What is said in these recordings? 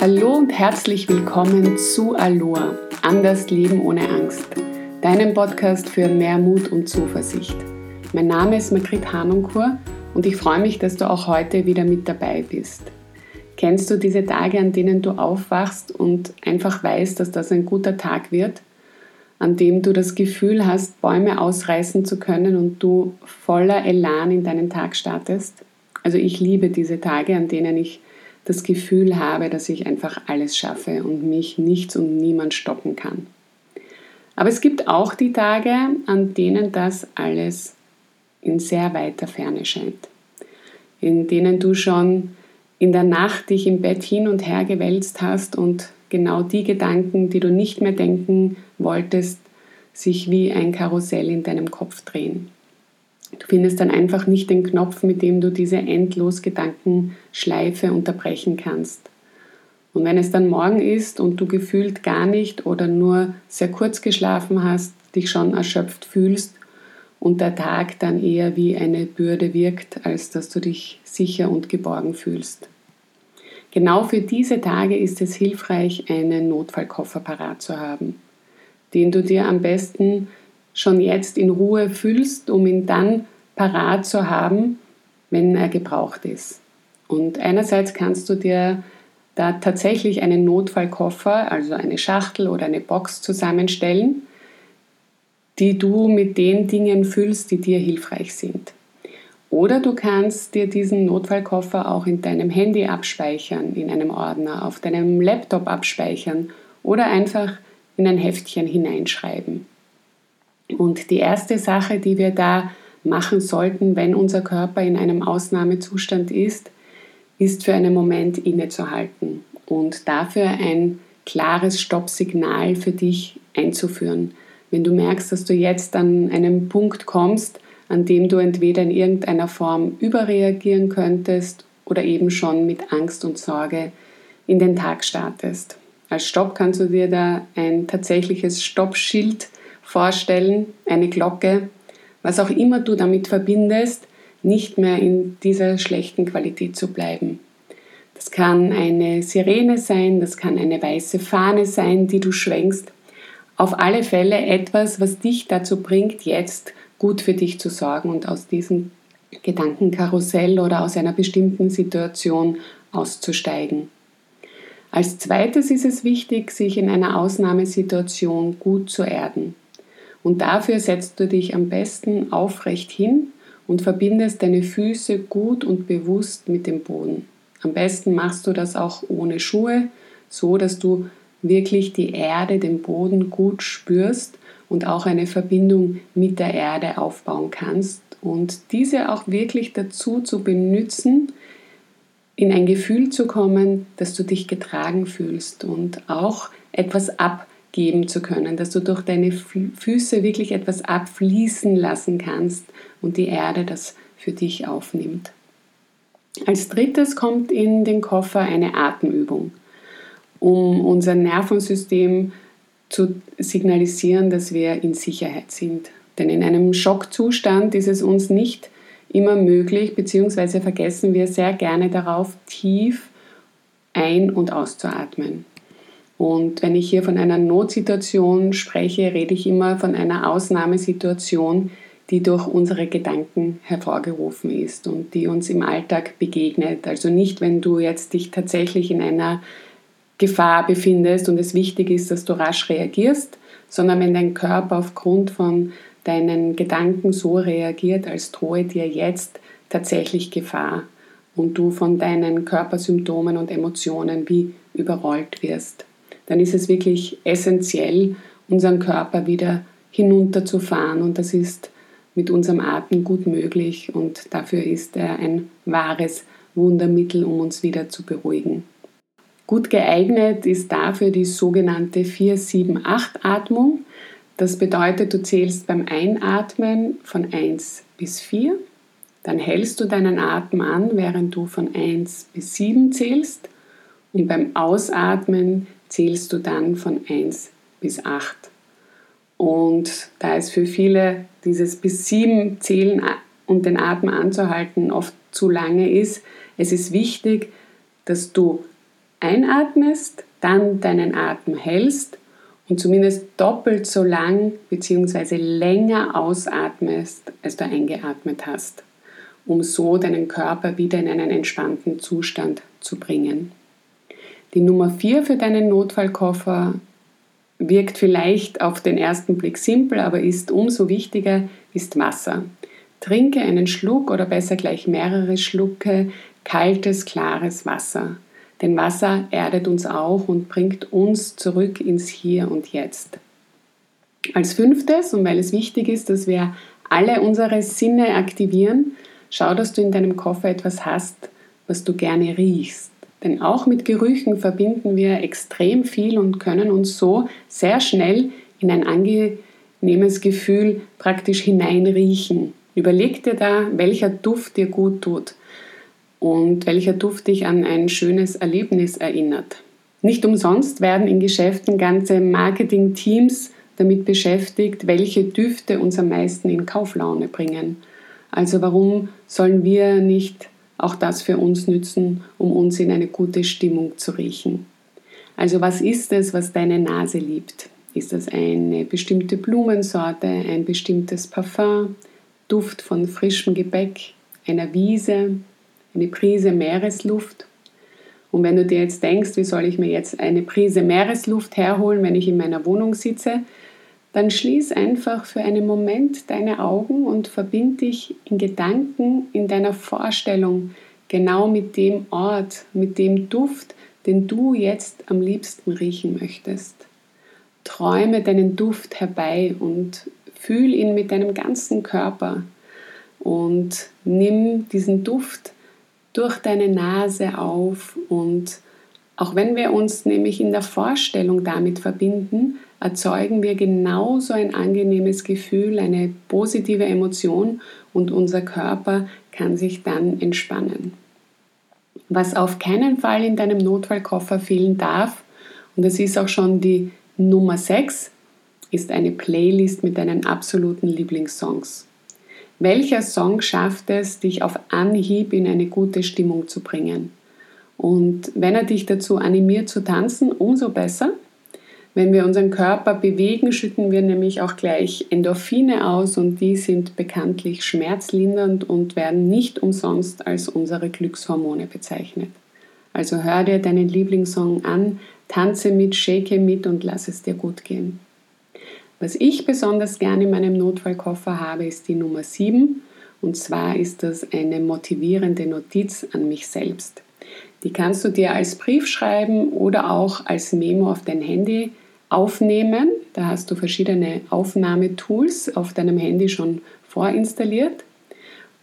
Hallo und herzlich willkommen zu Aloha, Anders Leben ohne Angst, deinem Podcast für mehr Mut und Zuversicht. Mein Name ist Margrit Hanunkur und ich freue mich, dass du auch heute wieder mit dabei bist. Kennst du diese Tage, an denen du aufwachst und einfach weißt, dass das ein guter Tag wird? An dem du das Gefühl hast, Bäume ausreißen zu können und du voller Elan in deinen Tag startest? Also ich liebe diese Tage, an denen ich das Gefühl habe, dass ich einfach alles schaffe und mich nichts und niemand stoppen kann. Aber es gibt auch die Tage, an denen das alles in sehr weiter Ferne scheint, in denen du schon in der Nacht dich im Bett hin und her gewälzt hast und genau die Gedanken, die du nicht mehr denken wolltest, sich wie ein Karussell in deinem Kopf drehen. Du findest dann einfach nicht den Knopf, mit dem du diese endlos Gedankenschleife unterbrechen kannst. Und wenn es dann morgen ist und du gefühlt gar nicht oder nur sehr kurz geschlafen hast, dich schon erschöpft fühlst und der Tag dann eher wie eine Bürde wirkt, als dass du dich sicher und geborgen fühlst. Genau für diese Tage ist es hilfreich, einen Notfallkoffer parat zu haben, den du dir am besten schon jetzt in Ruhe füllst, um ihn dann parat zu haben, wenn er gebraucht ist. Und einerseits kannst du dir da tatsächlich einen Notfallkoffer, also eine Schachtel oder eine Box zusammenstellen, die du mit den Dingen füllst, die dir hilfreich sind. Oder du kannst dir diesen Notfallkoffer auch in deinem Handy abspeichern, in einem Ordner, auf deinem Laptop abspeichern oder einfach in ein Heftchen hineinschreiben. Und die erste Sache, die wir da machen sollten, wenn unser Körper in einem Ausnahmezustand ist, ist für einen Moment innezuhalten und dafür ein klares Stoppsignal für dich einzuführen. Wenn du merkst, dass du jetzt an einen Punkt kommst, an dem du entweder in irgendeiner Form überreagieren könntest oder eben schon mit Angst und Sorge in den Tag startest. Als Stopp kannst du dir da ein tatsächliches Stoppschild vorstellen, eine Glocke, was auch immer du damit verbindest, nicht mehr in dieser schlechten Qualität zu bleiben. Das kann eine Sirene sein, das kann eine weiße Fahne sein, die du schwenkst. Auf alle Fälle etwas, was dich dazu bringt, jetzt gut für dich zu sorgen und aus diesem Gedankenkarussell oder aus einer bestimmten Situation auszusteigen. Als zweites ist es wichtig, sich in einer Ausnahmesituation gut zu erden. Und dafür setzt du dich am besten aufrecht hin und verbindest deine Füße gut und bewusst mit dem Boden. Am besten machst du das auch ohne Schuhe, so dass du wirklich die Erde, den Boden gut spürst und auch eine Verbindung mit der Erde aufbauen kannst und diese auch wirklich dazu zu benutzen, in ein Gefühl zu kommen, dass du dich getragen fühlst und auch etwas ab geben zu können, dass du durch deine Füße wirklich etwas abfließen lassen kannst und die Erde das für dich aufnimmt. Als drittes kommt in den Koffer eine Atemübung, um unser Nervensystem zu signalisieren, dass wir in Sicherheit sind. Denn in einem Schockzustand ist es uns nicht immer möglich, beziehungsweise vergessen wir sehr gerne darauf, tief ein- und auszuatmen. Und wenn ich hier von einer Notsituation spreche, rede ich immer von einer Ausnahmesituation, die durch unsere Gedanken hervorgerufen ist und die uns im Alltag begegnet. Also nicht, wenn du jetzt dich tatsächlich in einer Gefahr befindest und es wichtig ist, dass du rasch reagierst, sondern wenn dein Körper aufgrund von deinen Gedanken so reagiert, als drohe dir jetzt tatsächlich Gefahr und du von deinen Körpersymptomen und Emotionen wie überrollt wirst dann ist es wirklich essentiell, unseren Körper wieder hinunterzufahren und das ist mit unserem Atem gut möglich und dafür ist er ein wahres Wundermittel, um uns wieder zu beruhigen. Gut geeignet ist dafür die sogenannte 4-7-8-Atmung. Das bedeutet, du zählst beim Einatmen von 1 bis 4, dann hältst du deinen Atem an, während du von 1 bis 7 zählst und beim Ausatmen zählst du dann von 1 bis 8. Und da es für viele dieses bis 7 zählen und den Atem anzuhalten oft zu lange ist, es ist wichtig, dass du einatmest, dann deinen Atem hältst und zumindest doppelt so lang bzw. länger ausatmest, als du eingeatmet hast, um so deinen Körper wieder in einen entspannten Zustand zu bringen. Die Nummer 4 für deinen Notfallkoffer wirkt vielleicht auf den ersten Blick simpel, aber ist umso wichtiger, ist Wasser. Trinke einen Schluck oder besser gleich mehrere Schlucke kaltes, klares Wasser. Denn Wasser erdet uns auch und bringt uns zurück ins Hier und Jetzt. Als fünftes, und weil es wichtig ist, dass wir alle unsere Sinne aktivieren, schau, dass du in deinem Koffer etwas hast, was du gerne riechst. Denn auch mit Gerüchen verbinden wir extrem viel und können uns so sehr schnell in ein angenehmes Gefühl praktisch hineinriechen. Überleg dir da, welcher Duft dir gut tut und welcher Duft dich an ein schönes Erlebnis erinnert. Nicht umsonst werden in Geschäften ganze Marketing-Teams damit beschäftigt, welche Düfte uns am meisten in Kauflaune bringen. Also warum sollen wir nicht auch das für uns nützen, um uns in eine gute Stimmung zu riechen. Also was ist es, was deine Nase liebt? Ist das eine bestimmte Blumensorte, ein bestimmtes Parfum, Duft von frischem Gebäck, einer Wiese, eine Prise Meeresluft? Und wenn du dir jetzt denkst, wie soll ich mir jetzt eine Prise Meeresluft herholen, wenn ich in meiner Wohnung sitze, dann schließ einfach für einen Moment deine Augen und verbind dich in Gedanken, in deiner Vorstellung genau mit dem Ort, mit dem Duft, den du jetzt am liebsten riechen möchtest. Träume deinen Duft herbei und fühl ihn mit deinem ganzen Körper und nimm diesen Duft durch deine Nase auf und auch wenn wir uns nämlich in der Vorstellung damit verbinden, erzeugen wir genauso ein angenehmes Gefühl, eine positive Emotion und unser Körper kann sich dann entspannen. Was auf keinen Fall in deinem Notfallkoffer fehlen darf, und das ist auch schon die Nummer 6, ist eine Playlist mit deinen absoluten Lieblingssongs. Welcher Song schafft es, dich auf Anhieb in eine gute Stimmung zu bringen? Und wenn er dich dazu animiert zu tanzen, umso besser. Wenn wir unseren Körper bewegen, schütten wir nämlich auch gleich Endorphine aus und die sind bekanntlich schmerzlindernd und werden nicht umsonst als unsere Glückshormone bezeichnet. Also hör dir deinen Lieblingssong an, tanze mit, shake mit und lass es dir gut gehen. Was ich besonders gerne in meinem Notfallkoffer habe, ist die Nummer 7 und zwar ist das eine motivierende Notiz an mich selbst. Die kannst du dir als Brief schreiben oder auch als Memo auf dein Handy aufnehmen. Da hast du verschiedene Aufnahmetools auf deinem Handy schon vorinstalliert.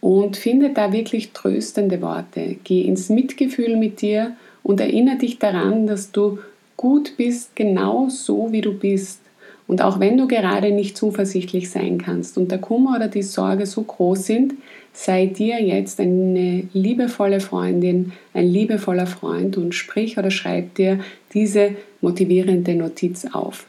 Und finde da wirklich tröstende Worte. Geh ins Mitgefühl mit dir und erinnere dich daran, dass du gut bist, genau so wie du bist. Und auch wenn du gerade nicht zuversichtlich sein kannst und der Kummer oder die Sorge so groß sind, sei dir jetzt eine liebevolle Freundin, ein liebevoller Freund und sprich oder schreib dir diese motivierende Notiz auf.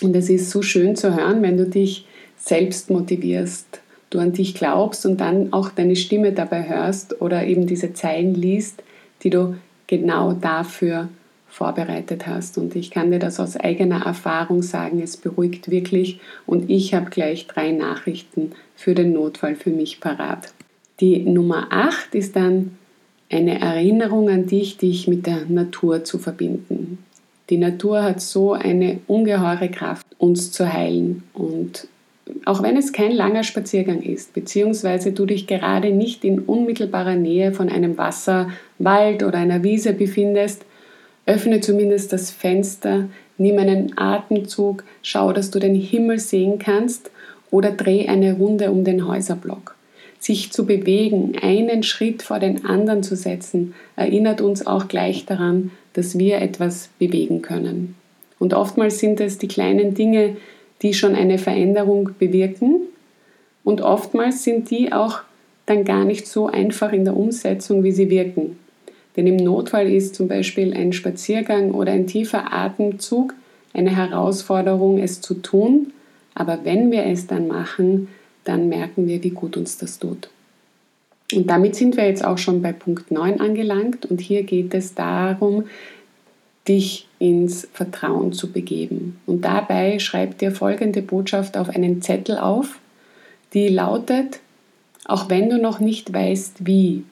Und es ist so schön zu hören, wenn du dich selbst motivierst, du an dich glaubst und dann auch deine Stimme dabei hörst oder eben diese Zeilen liest, die du genau dafür vorbereitet hast. Und ich kann dir das aus eigener Erfahrung sagen, es beruhigt wirklich und ich habe gleich drei Nachrichten für den Notfall für mich parat. Die Nummer 8 ist dann eine Erinnerung an dich, dich mit der Natur zu verbinden. Die Natur hat so eine ungeheure Kraft, uns zu heilen. Und auch wenn es kein langer Spaziergang ist, beziehungsweise du dich gerade nicht in unmittelbarer Nähe von einem Wasser, Wald oder einer Wiese befindest, Öffne zumindest das Fenster, nimm einen Atemzug, schau, dass du den Himmel sehen kannst oder dreh eine Runde um den Häuserblock. Sich zu bewegen, einen Schritt vor den anderen zu setzen, erinnert uns auch gleich daran, dass wir etwas bewegen können. Und oftmals sind es die kleinen Dinge, die schon eine Veränderung bewirken. Und oftmals sind die auch dann gar nicht so einfach in der Umsetzung, wie sie wirken. Denn im Notfall ist zum Beispiel ein Spaziergang oder ein tiefer Atemzug eine Herausforderung, es zu tun. Aber wenn wir es dann machen, dann merken wir, wie gut uns das tut. Und damit sind wir jetzt auch schon bei Punkt 9 angelangt. Und hier geht es darum, dich ins Vertrauen zu begeben. Und dabei schreib dir folgende Botschaft auf einen Zettel auf, die lautet, auch wenn du noch nicht weißt wie,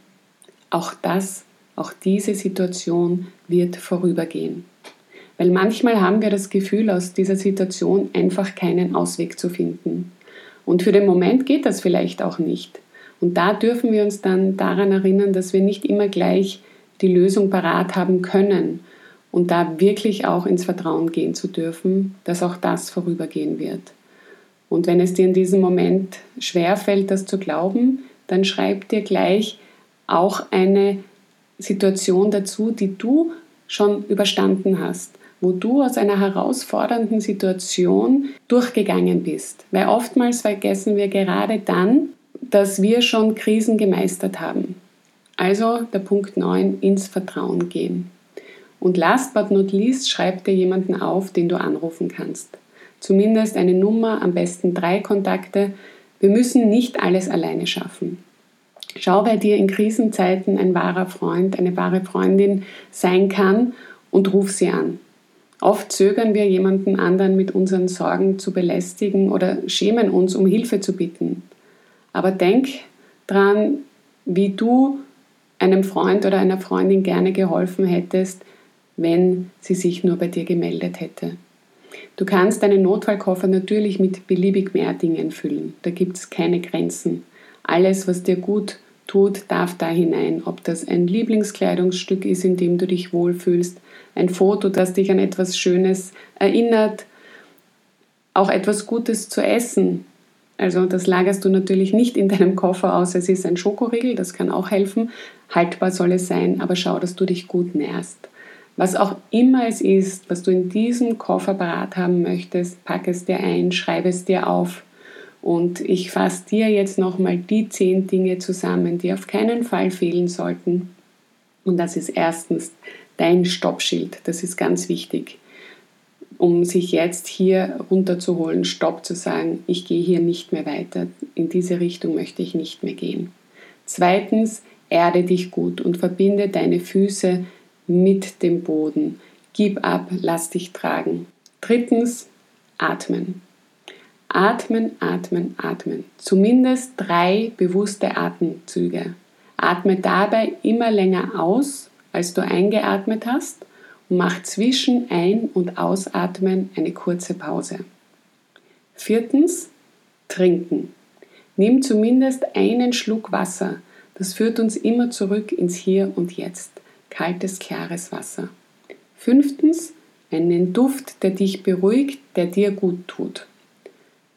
auch das, auch diese Situation wird vorübergehen. Weil manchmal haben wir das Gefühl, aus dieser Situation einfach keinen Ausweg zu finden. Und für den Moment geht das vielleicht auch nicht. Und da dürfen wir uns dann daran erinnern, dass wir nicht immer gleich die Lösung parat haben können und da wirklich auch ins Vertrauen gehen zu dürfen, dass auch das vorübergehen wird. Und wenn es dir in diesem Moment schwerfällt, das zu glauben, dann schreib dir gleich auch eine Situation dazu, die du schon überstanden hast, wo du aus einer herausfordernden Situation durchgegangen bist. Weil oftmals vergessen wir gerade dann, dass wir schon Krisen gemeistert haben. Also der Punkt 9, ins Vertrauen gehen. Und last but not least, schreib dir jemanden auf, den du anrufen kannst. Zumindest eine Nummer, am besten drei Kontakte. Wir müssen nicht alles alleine schaffen. Schau, wer dir in Krisenzeiten ein wahrer Freund, eine wahre Freundin sein kann und ruf sie an. Oft zögern wir jemanden anderen mit unseren Sorgen zu belästigen oder schämen uns, um Hilfe zu bitten. Aber denk dran, wie du einem Freund oder einer Freundin gerne geholfen hättest, wenn sie sich nur bei dir gemeldet hätte. Du kannst deinen Notfallkoffer natürlich mit beliebig mehr Dingen füllen. Da gibt es keine Grenzen. Alles, was dir gut tut, darf da hinein. Ob das ein Lieblingskleidungsstück ist, in dem du dich wohlfühlst, ein Foto, das dich an etwas Schönes erinnert, auch etwas Gutes zu essen. Also das lagerst du natürlich nicht in deinem Koffer aus, es ist ein Schokoriegel, das kann auch helfen. Haltbar soll es sein, aber schau, dass du dich gut nährst. Was auch immer es ist, was du in diesem Koffer parat haben möchtest, pack es dir ein, schreibe es dir auf. Und ich fasse dir jetzt nochmal die zehn Dinge zusammen, die auf keinen Fall fehlen sollten. Und das ist erstens dein Stoppschild. Das ist ganz wichtig, um sich jetzt hier runterzuholen, Stopp zu sagen, ich gehe hier nicht mehr weiter. In diese Richtung möchte ich nicht mehr gehen. Zweitens, erde dich gut und verbinde deine Füße mit dem Boden. Gib ab, lass dich tragen. Drittens, atmen. Atmen, atmen, atmen. Zumindest drei bewusste Atemzüge. Atme dabei immer länger aus, als du eingeatmet hast und mach zwischen Ein- und Ausatmen eine kurze Pause. Viertens, trinken. Nimm zumindest einen Schluck Wasser. Das führt uns immer zurück ins Hier und Jetzt kaltes, klares Wasser. Fünftens, einen Duft, der dich beruhigt, der dir gut tut.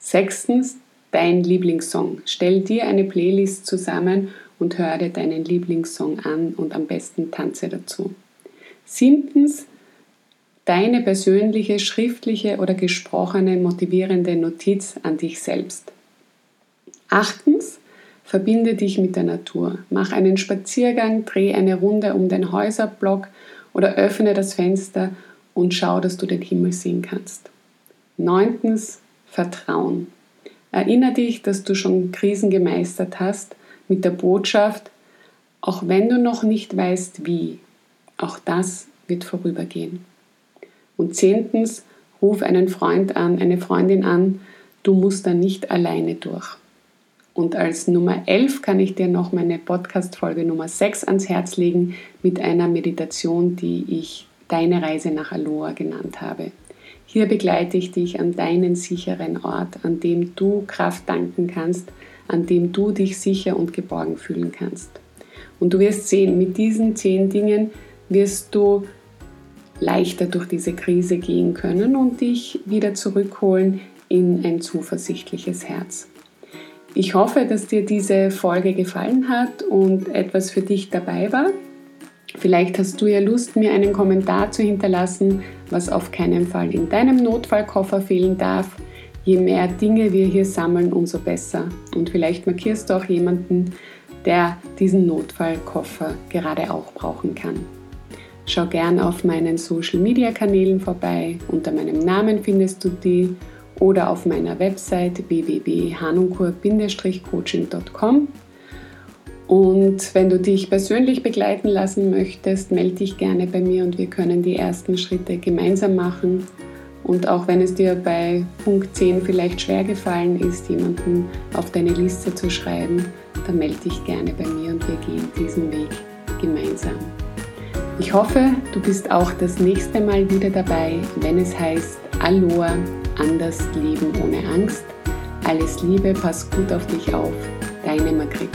Sechstens, dein Lieblingssong. Stell dir eine Playlist zusammen und hör dir deinen Lieblingssong an und am besten tanze dazu. Siebtens, deine persönliche, schriftliche oder gesprochene motivierende Notiz an dich selbst. Achtens, Verbinde dich mit der Natur. Mach einen Spaziergang, dreh eine Runde um den Häuserblock oder öffne das Fenster und schau, dass du den Himmel sehen kannst. Neuntens, Vertrauen. Erinnere dich, dass du schon Krisen gemeistert hast mit der Botschaft, auch wenn du noch nicht weißt wie, auch das wird vorübergehen. Und zehntens, ruf einen Freund an, eine Freundin an, du musst da nicht alleine durch. Und als Nummer 11 kann ich dir noch meine Podcast-Folge Nummer 6 ans Herz legen mit einer Meditation, die ich Deine Reise nach Aloha genannt habe. Hier begleite ich dich an deinen sicheren Ort, an dem du Kraft danken kannst, an dem du dich sicher und geborgen fühlen kannst. Und du wirst sehen, mit diesen zehn Dingen wirst du leichter durch diese Krise gehen können und dich wieder zurückholen in ein zuversichtliches Herz. Ich hoffe, dass dir diese Folge gefallen hat und etwas für dich dabei war. Vielleicht hast du ja Lust, mir einen Kommentar zu hinterlassen, was auf keinen Fall in deinem Notfallkoffer fehlen darf. Je mehr Dinge wir hier sammeln, umso besser. Und vielleicht markierst du auch jemanden, der diesen Notfallkoffer gerade auch brauchen kann. Schau gern auf meinen Social Media Kanälen vorbei. Unter meinem Namen findest du die oder auf meiner Website www.hanunkur-coaching.com. Und wenn du dich persönlich begleiten lassen möchtest, melde dich gerne bei mir und wir können die ersten Schritte gemeinsam machen. Und auch wenn es dir bei Punkt 10 vielleicht schwer gefallen ist, jemanden auf deine Liste zu schreiben, dann melde dich gerne bei mir und wir gehen diesen Weg gemeinsam. Ich hoffe, du bist auch das nächste Mal wieder dabei, wenn es heißt Aloha, anders leben ohne Angst. Alles Liebe, pass gut auf dich auf. Deine Margrit.